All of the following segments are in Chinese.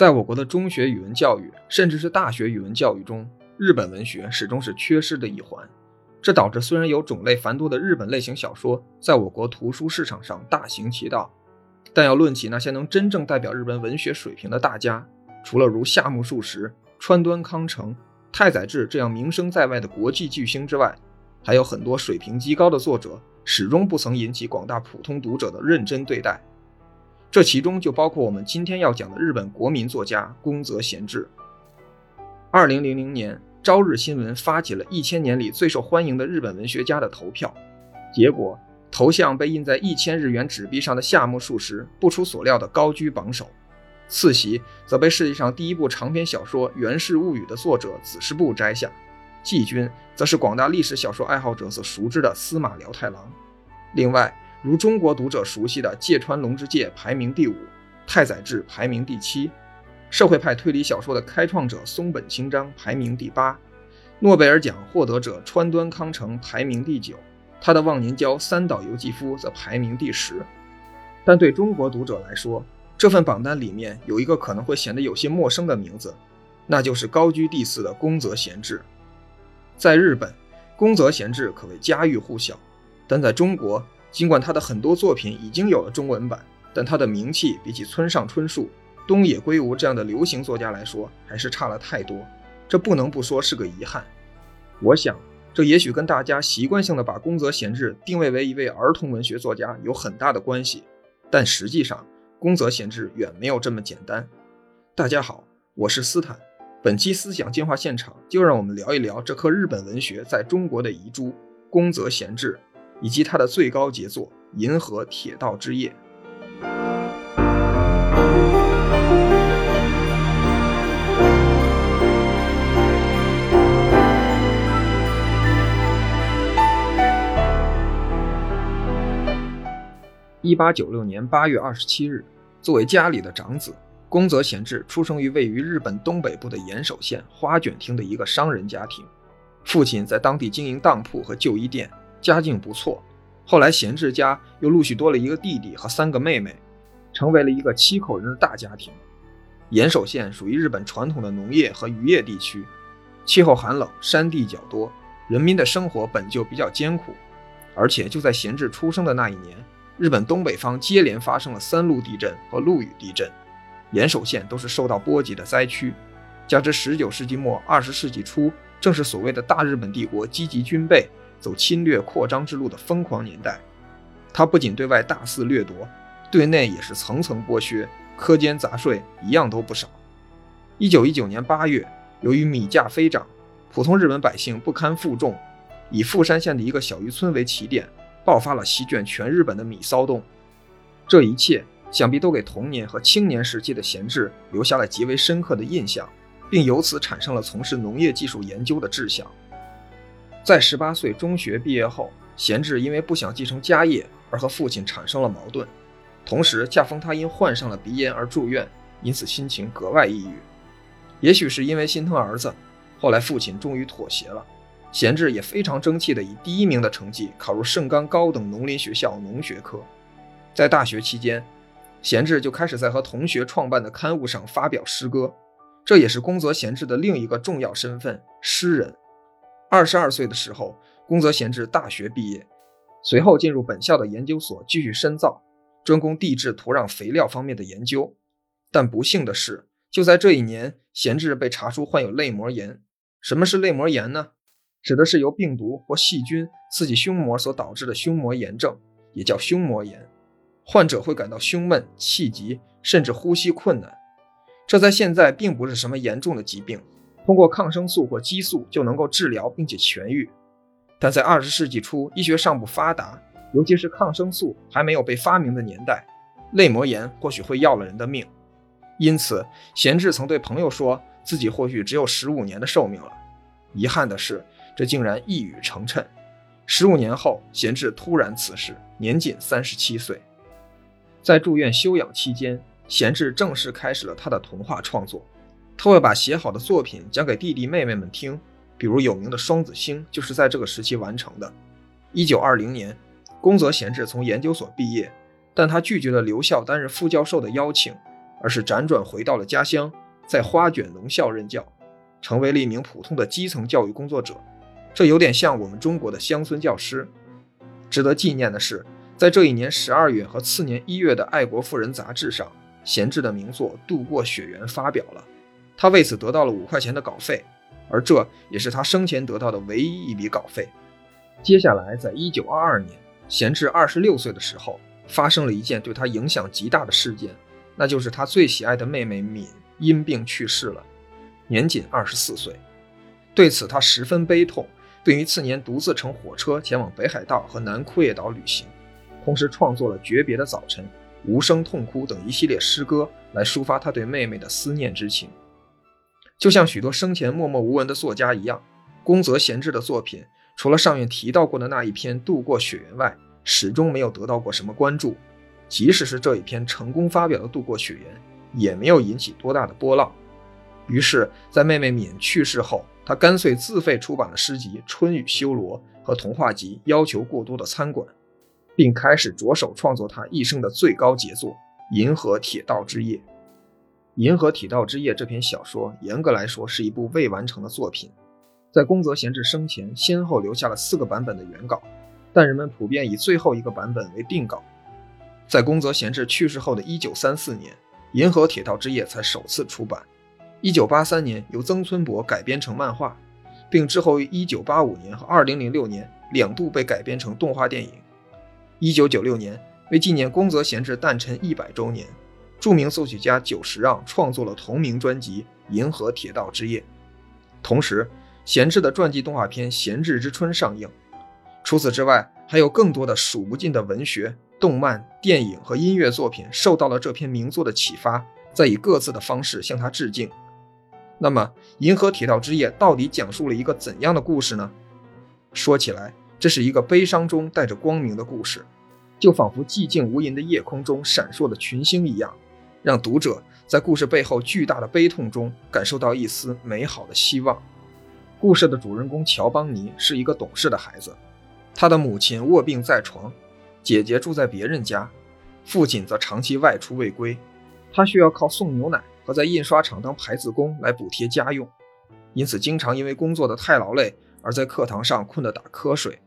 在我国的中学语文教育，甚至是大学语文教育中，日本文学始终是缺失的一环。这导致虽然有种类繁多的日本类型小说在我国图书市场上大行其道，但要论起那些能真正代表日本文学水平的大家，除了如夏目漱石、川端康成、太宰治这样名声在外的国际巨星之外，还有很多水平极高的作者，始终不曾引起广大普通读者的认真对待。这其中就包括我们今天要讲的日本国民作家宫泽贤治。二零零零年，朝日新闻发起了一千年里最受欢迎的日本文学家的投票，结果头像被印在一千日元纸币上的夏目漱石不出所料的高居榜首，次席则被世界上第一部长篇小说《源氏物语》的作者子师部摘下，季军则是广大历史小说爱好者所熟知的司马辽太郎。另外，如中国读者熟悉的芥川龙之介排名第五，太宰治排名第七，社会派推理小说的开创者松本清张排名第八，诺贝尔奖获得者川端康成排名第九，他的忘年交三岛由纪夫则排名第十。但对中国读者来说，这份榜单里面有一个可能会显得有些陌生的名字，那就是高居第四的宫泽贤治。在日本，宫泽贤治可谓家喻户晓，但在中国。尽管他的很多作品已经有了中文版，但他的名气比起村上春树、东野圭吾这样的流行作家来说，还是差了太多。这不能不说是个遗憾。我想，这也许跟大家习惯性的把宫泽贤治定位为一位儿童文学作家有很大的关系。但实际上，宫泽贤治远没有这么简单。大家好，我是斯坦。本期思想进化现场，就让我们聊一聊这颗日本文学在中国的遗珠——宫泽贤治。以及他的最高杰作《银河铁道之夜》。一八九六年八月二十七日，作为家里的长子，宫泽贤治出生于位于日本东北部的岩手县花卷町的一个商人家庭，父亲在当地经营当铺和旧衣店。家境不错，后来贤治家又陆续多了一个弟弟和三个妹妹，成为了一个七口人的大家庭。岩手县属于日本传统的农业和渔业地区，气候寒冷，山地较多，人民的生活本就比较艰苦。而且就在贤治出生的那一年，日本东北方接连发生了三陆地震和陆羽地震，岩手县都是受到波及的灾区。加之19世纪末20世纪初，正是所谓的大日本帝国积极军备。走侵略扩张之路的疯狂年代，他不仅对外大肆掠夺，对内也是层层剥削，苛捐杂税一样都不少。一九一九年八月，由于米价飞涨，普通日本百姓不堪负重，以富山县的一个小渔村为起点，爆发了席卷全日本的米骚动。这一切想必都给童年和青年时期的闲治留下了极为深刻的印象，并由此产生了从事农业技术研究的志向。在十八岁中学毕业后，贤治因为不想继承家业而和父亲产生了矛盾。同时，恰逢他因患上了鼻炎而住院，因此心情格外抑郁。也许是因为心疼儿子，后来父亲终于妥协了。贤治也非常争气的以第一名的成绩考入盛冈高等农林学校农学科。在大学期间，贤治就开始在和同学创办的刊物上发表诗歌，这也是宫泽贤治的另一个重要身份——诗人。二十二岁的时候，宫泽贤治大学毕业，随后进入本校的研究所继续深造，专攻地质、土壤、肥料方面的研究。但不幸的是，就在这一年，贤治被查出患有泪膜炎。什么是泪膜炎呢？指的是由病毒或细菌刺激胸膜所导致的胸膜炎症，也叫胸膜炎。患者会感到胸闷、气急，甚至呼吸困难。这在现在并不是什么严重的疾病。通过抗生素或激素就能够治疗并且痊愈，但在二十世纪初，医学尚不发达，尤其是抗生素还没有被发明的年代，泪膜炎或许会要了人的命。因此，贤治曾对朋友说自己或许只有十五年的寿命了。遗憾的是，这竟然一语成谶。十五年后，贤治突然辞世，年仅三十七岁。在住院休养期间，贤治正式开始了他的童话创作。他会把写好的作品讲给弟弟妹妹们听，比如有名的《双子星》就是在这个时期完成的。一九二零年，宫泽贤治从研究所毕业，但他拒绝了留校担任副教授的邀请，而是辗转回到了家乡，在花卷农校任教，成为了一名普通的基层教育工作者。这有点像我们中国的乡村教师。值得纪念的是，在这一年十二月和次年一月的《爱国妇人》杂志上，闲置的名作《渡过雪原》发表了，他为此得到了五块钱的稿费，而这也是他生前得到的唯一一笔稿费。接下来，在一九二二年，闲置二十六岁的时候，发生了一件对他影响极大的事件，那就是他最喜爱的妹妹敏因病去世了，年仅二十四岁。对此，他十分悲痛。并于次年独自乘火车前往北海道和南库页岛旅行，同时创作了《诀别的早晨》《无声痛哭》等一系列诗歌，来抒发他对妹妹的思念之情。就像许多生前默默无闻的作家一样，宫泽贤治的作品除了上面提到过的那一篇《渡过雪原》外，始终没有得到过什么关注。即使是这一篇成功发表的《渡过雪原》，也没有引起多大的波浪。于是，在妹妹敏去世后，他干脆自费出版了诗集《春雨修罗》和童话集《要求过多的餐馆》，并开始着手创作他一生的最高杰作《银河铁道之夜》。《银河铁道之夜》这篇小说，严格来说是一部未完成的作品，在宫泽贤治生前先后留下了四个版本的原稿，但人们普遍以最后一个版本为定稿。在宫泽贤治去世后的一九三四年，《银河铁道之夜》才首次出版。一九八三年由曾村博改编成漫画，并之后于一九八五年和二零零六年两度被改编成动画电影。一九九六年，为纪念宫泽贤治诞辰一百周年，著名作曲家久石让创作了同名专辑《银河铁道之夜》。同时，贤治的传记动画片《贤治之春》上映。除此之外，还有更多的数不尽的文学、动漫、电影和音乐作品受到了这篇名作的启发，在以各自的方式向他致敬。那么，《银河铁道之夜》到底讲述了一个怎样的故事呢？说起来，这是一个悲伤中带着光明的故事，就仿佛寂静无垠的夜空中闪烁的群星一样，让读者在故事背后巨大的悲痛中感受到一丝美好的希望。故事的主人公乔邦尼是一个懂事的孩子，他的母亲卧病在床，姐姐住在别人家，父亲则长期外出未归，他需要靠送牛奶。和在印刷厂当排字工来补贴家用，因此经常因为工作的太劳累而在课堂上困得打瞌睡，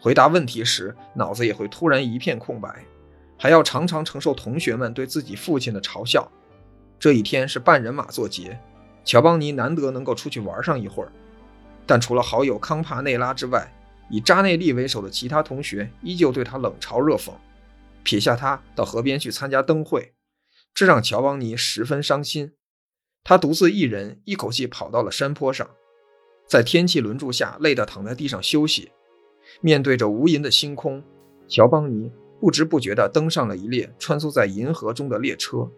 回答问题时脑子也会突然一片空白，还要常常承受同学们对自己父亲的嘲笑。这一天是半人马座节，乔邦尼难得能够出去玩上一会儿，但除了好友康帕内拉之外，以扎内利为首的其他同学依旧对他冷嘲热讽，撇下他到河边去参加灯会。这让乔邦尼十分伤心，他独自一人一口气跑到了山坡上，在天气轮柱下累得躺在地上休息。面对着无垠的星空，乔邦尼不知不觉地登上了一列穿梭在银河中的列车。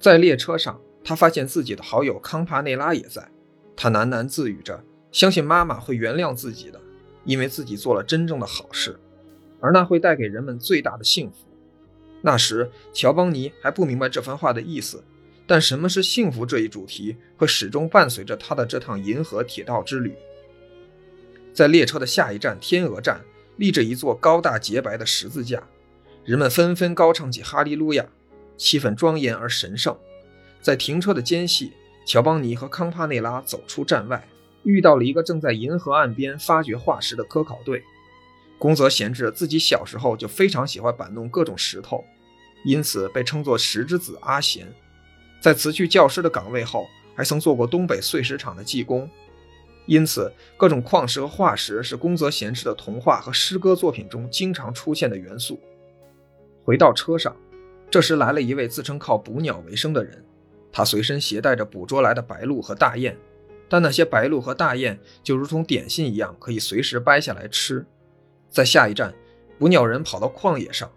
在列车上，他发现自己的好友康帕内拉也在，他喃喃自语着，相信妈妈会原谅自己的，因为自己做了真正的好事，而那会带给人们最大的幸福。那时，乔邦尼还不明白这番话的意思，但什么是幸福这一主题会始终伴随着他的这趟银河铁道之旅。在列车的下一站天鹅站，立着一座高大洁白的十字架，人们纷纷高唱起哈利路亚，气氛庄严而神圣。在停车的间隙，乔邦尼和康帕内拉走出站外，遇到了一个正在银河岸边发掘化石的科考队。宫泽贤治自己小时候就非常喜欢摆弄各种石头，因此被称作石之子阿贤。在辞去教师的岗位后，还曾做过东北碎石厂的技工。因此，各种矿石和化石是宫泽贤治的童话和诗歌作品中经常出现的元素。回到车上，这时来了一位自称靠捕鸟为生的人，他随身携带着捕捉来的白鹭和大雁，但那些白鹭和大雁就如同点心一样，可以随时掰下来吃。在下一站，捕鸟人跑到旷野上，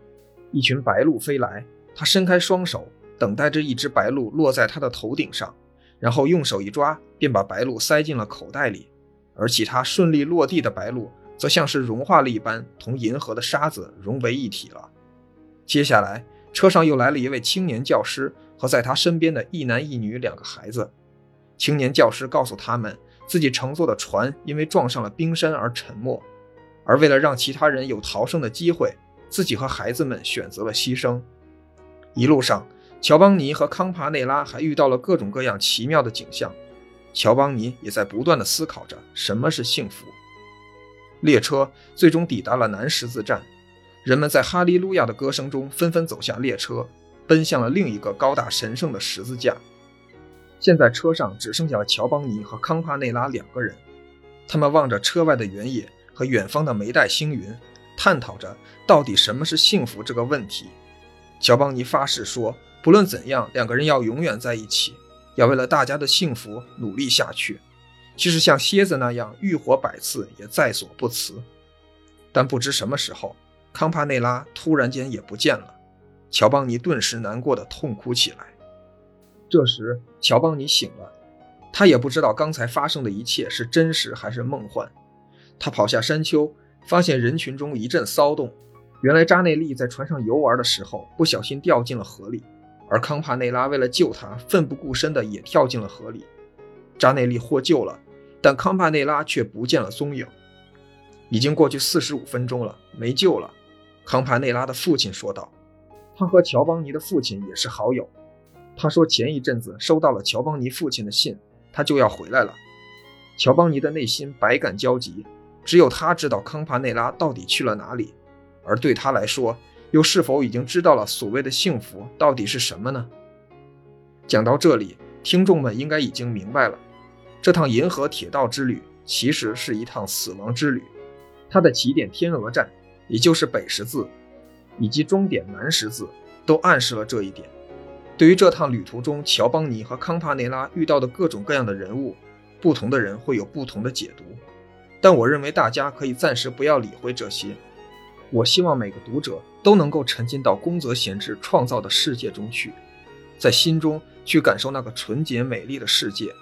一群白鹭飞来，他伸开双手，等待着一只白鹭落在他的头顶上，然后用手一抓，便把白鹭塞进了口袋里。而其他顺利落地的白鹭，则像是融化了一般，同银河的沙子融为一体了。接下来，车上又来了一位青年教师和在他身边的一男一女两个孩子。青年教师告诉他们，自己乘坐的船因为撞上了冰山而沉没。而为了让其他人有逃生的机会，自己和孩子们选择了牺牲。一路上，乔邦尼和康帕内拉还遇到了各种各样奇妙的景象，乔邦尼也在不断的思考着什么是幸福。列车最终抵达了南十字站，人们在哈利路亚的歌声中纷纷走下列车，奔向了另一个高大神圣的十字架。现在车上只剩下了乔邦尼和康帕内拉两个人，他们望着车外的原野和远方的梅带星云，探讨着到底什么是幸福这个问题。乔邦尼发誓说。不论怎样，两个人要永远在一起，要为了大家的幸福努力下去，即使像蝎子那样浴火百次也在所不辞。但不知什么时候，康帕内拉突然间也不见了，乔邦尼顿时难过的痛哭起来。这时，乔邦尼醒了，他也不知道刚才发生的一切是真实还是梦幻。他跑下山丘，发现人群中一阵骚动，原来扎内利在船上游玩的时候不小心掉进了河里。而康帕内拉为了救他，奋不顾身的也跳进了河里。扎内利获救了，但康帕内拉却不见了踪影。已经过去四十五分钟了，没救了。康帕内拉的父亲说道：“他和乔邦尼的父亲也是好友。他说前一阵子收到了乔邦尼父亲的信，他就要回来了。”乔邦尼的内心百感交集，只有他知道康帕内拉到底去了哪里，而对他来说。又是否已经知道了所谓的幸福到底是什么呢？讲到这里，听众们应该已经明白了，这趟银河铁道之旅其实是一趟死亡之旅。它的起点天鹅站，也就是北十字，以及终点南十字，都暗示了这一点。对于这趟旅途中乔邦尼和康帕内拉遇到的各种各样的人物，不同的人会有不同的解读。但我认为大家可以暂时不要理会这些。我希望每个读者都能够沉浸到宫泽贤治创造的世界中去，在心中去感受那个纯洁美丽的世界，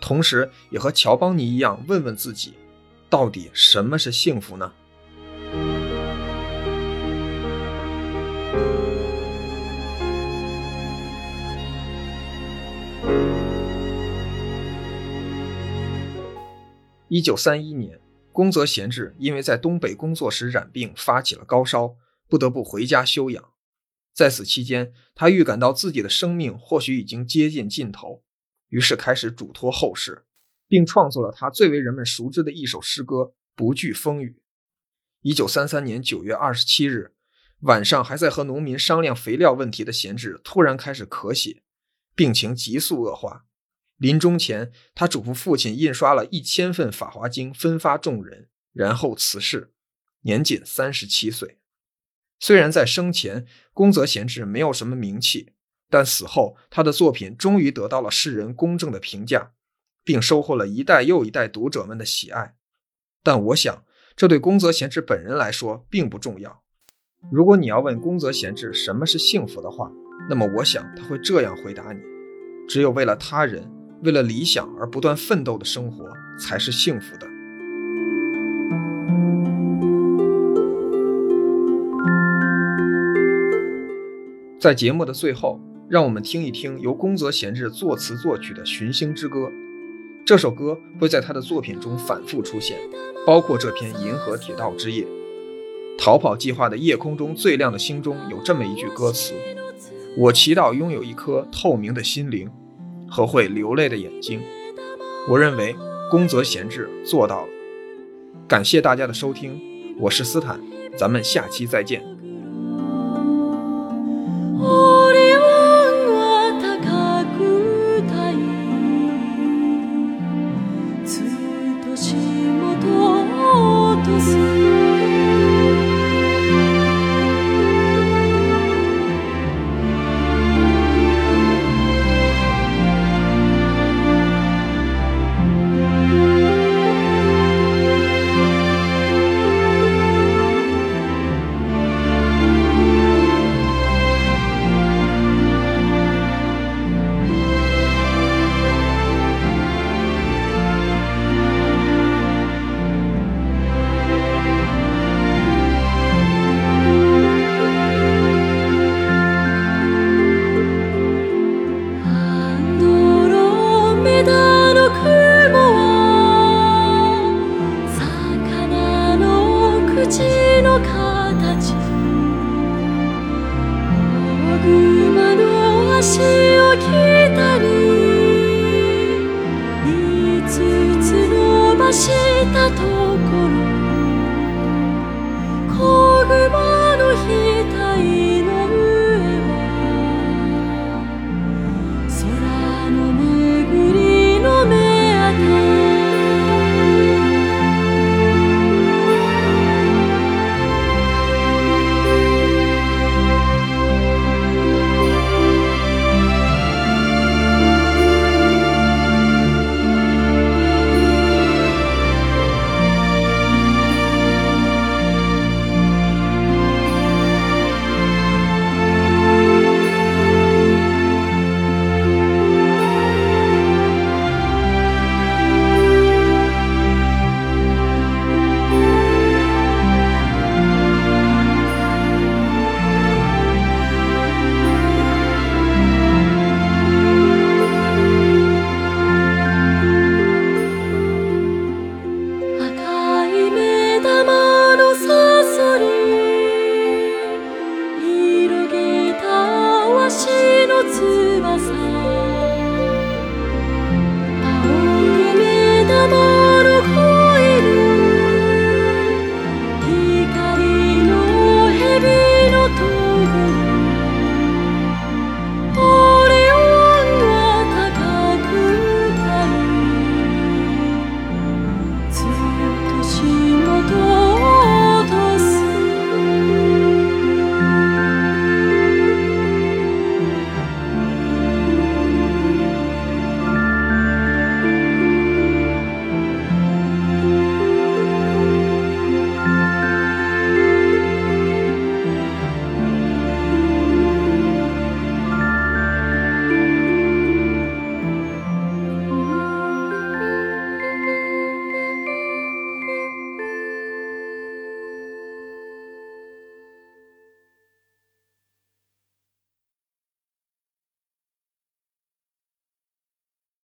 同时也和乔邦尼一样问问自己，到底什么是幸福呢？一九三一年。宫泽贤治因为在东北工作时染病，发起了高烧，不得不回家休养。在此期间，他预感到自己的生命或许已经接近尽头，于是开始嘱托后事，并创作了他最为人们熟知的一首诗歌《不惧风雨》。一九三三年九月二十七日晚上，还在和农民商量肥料问题的贤治突然开始咳血，病情急速恶化。临终前，他嘱咐父亲印刷了一千份《法华经》，分发众人，然后辞世，年仅三十七岁。虽然在生前宫泽贤治没有什么名气，但死后他的作品终于得到了世人公正的评价，并收获了一代又一代读者们的喜爱。但我想，这对宫泽贤治本人来说并不重要。如果你要问宫泽贤治什么是幸福的话，那么我想他会这样回答你：只有为了他人。为了理想而不断奋斗的生活才是幸福的。在节目的最后，让我们听一听由宫泽贤治作词作曲的《寻星之歌》。这首歌会在他的作品中反复出现，包括这篇《银河铁道之夜》。逃跑计划的夜空中最亮的星中有这么一句歌词：“我祈祷拥有一颗透明的心灵。”和会流泪的眼睛，我认为宫泽贤治做到了。感谢大家的收听，我是斯坦，咱们下期再见。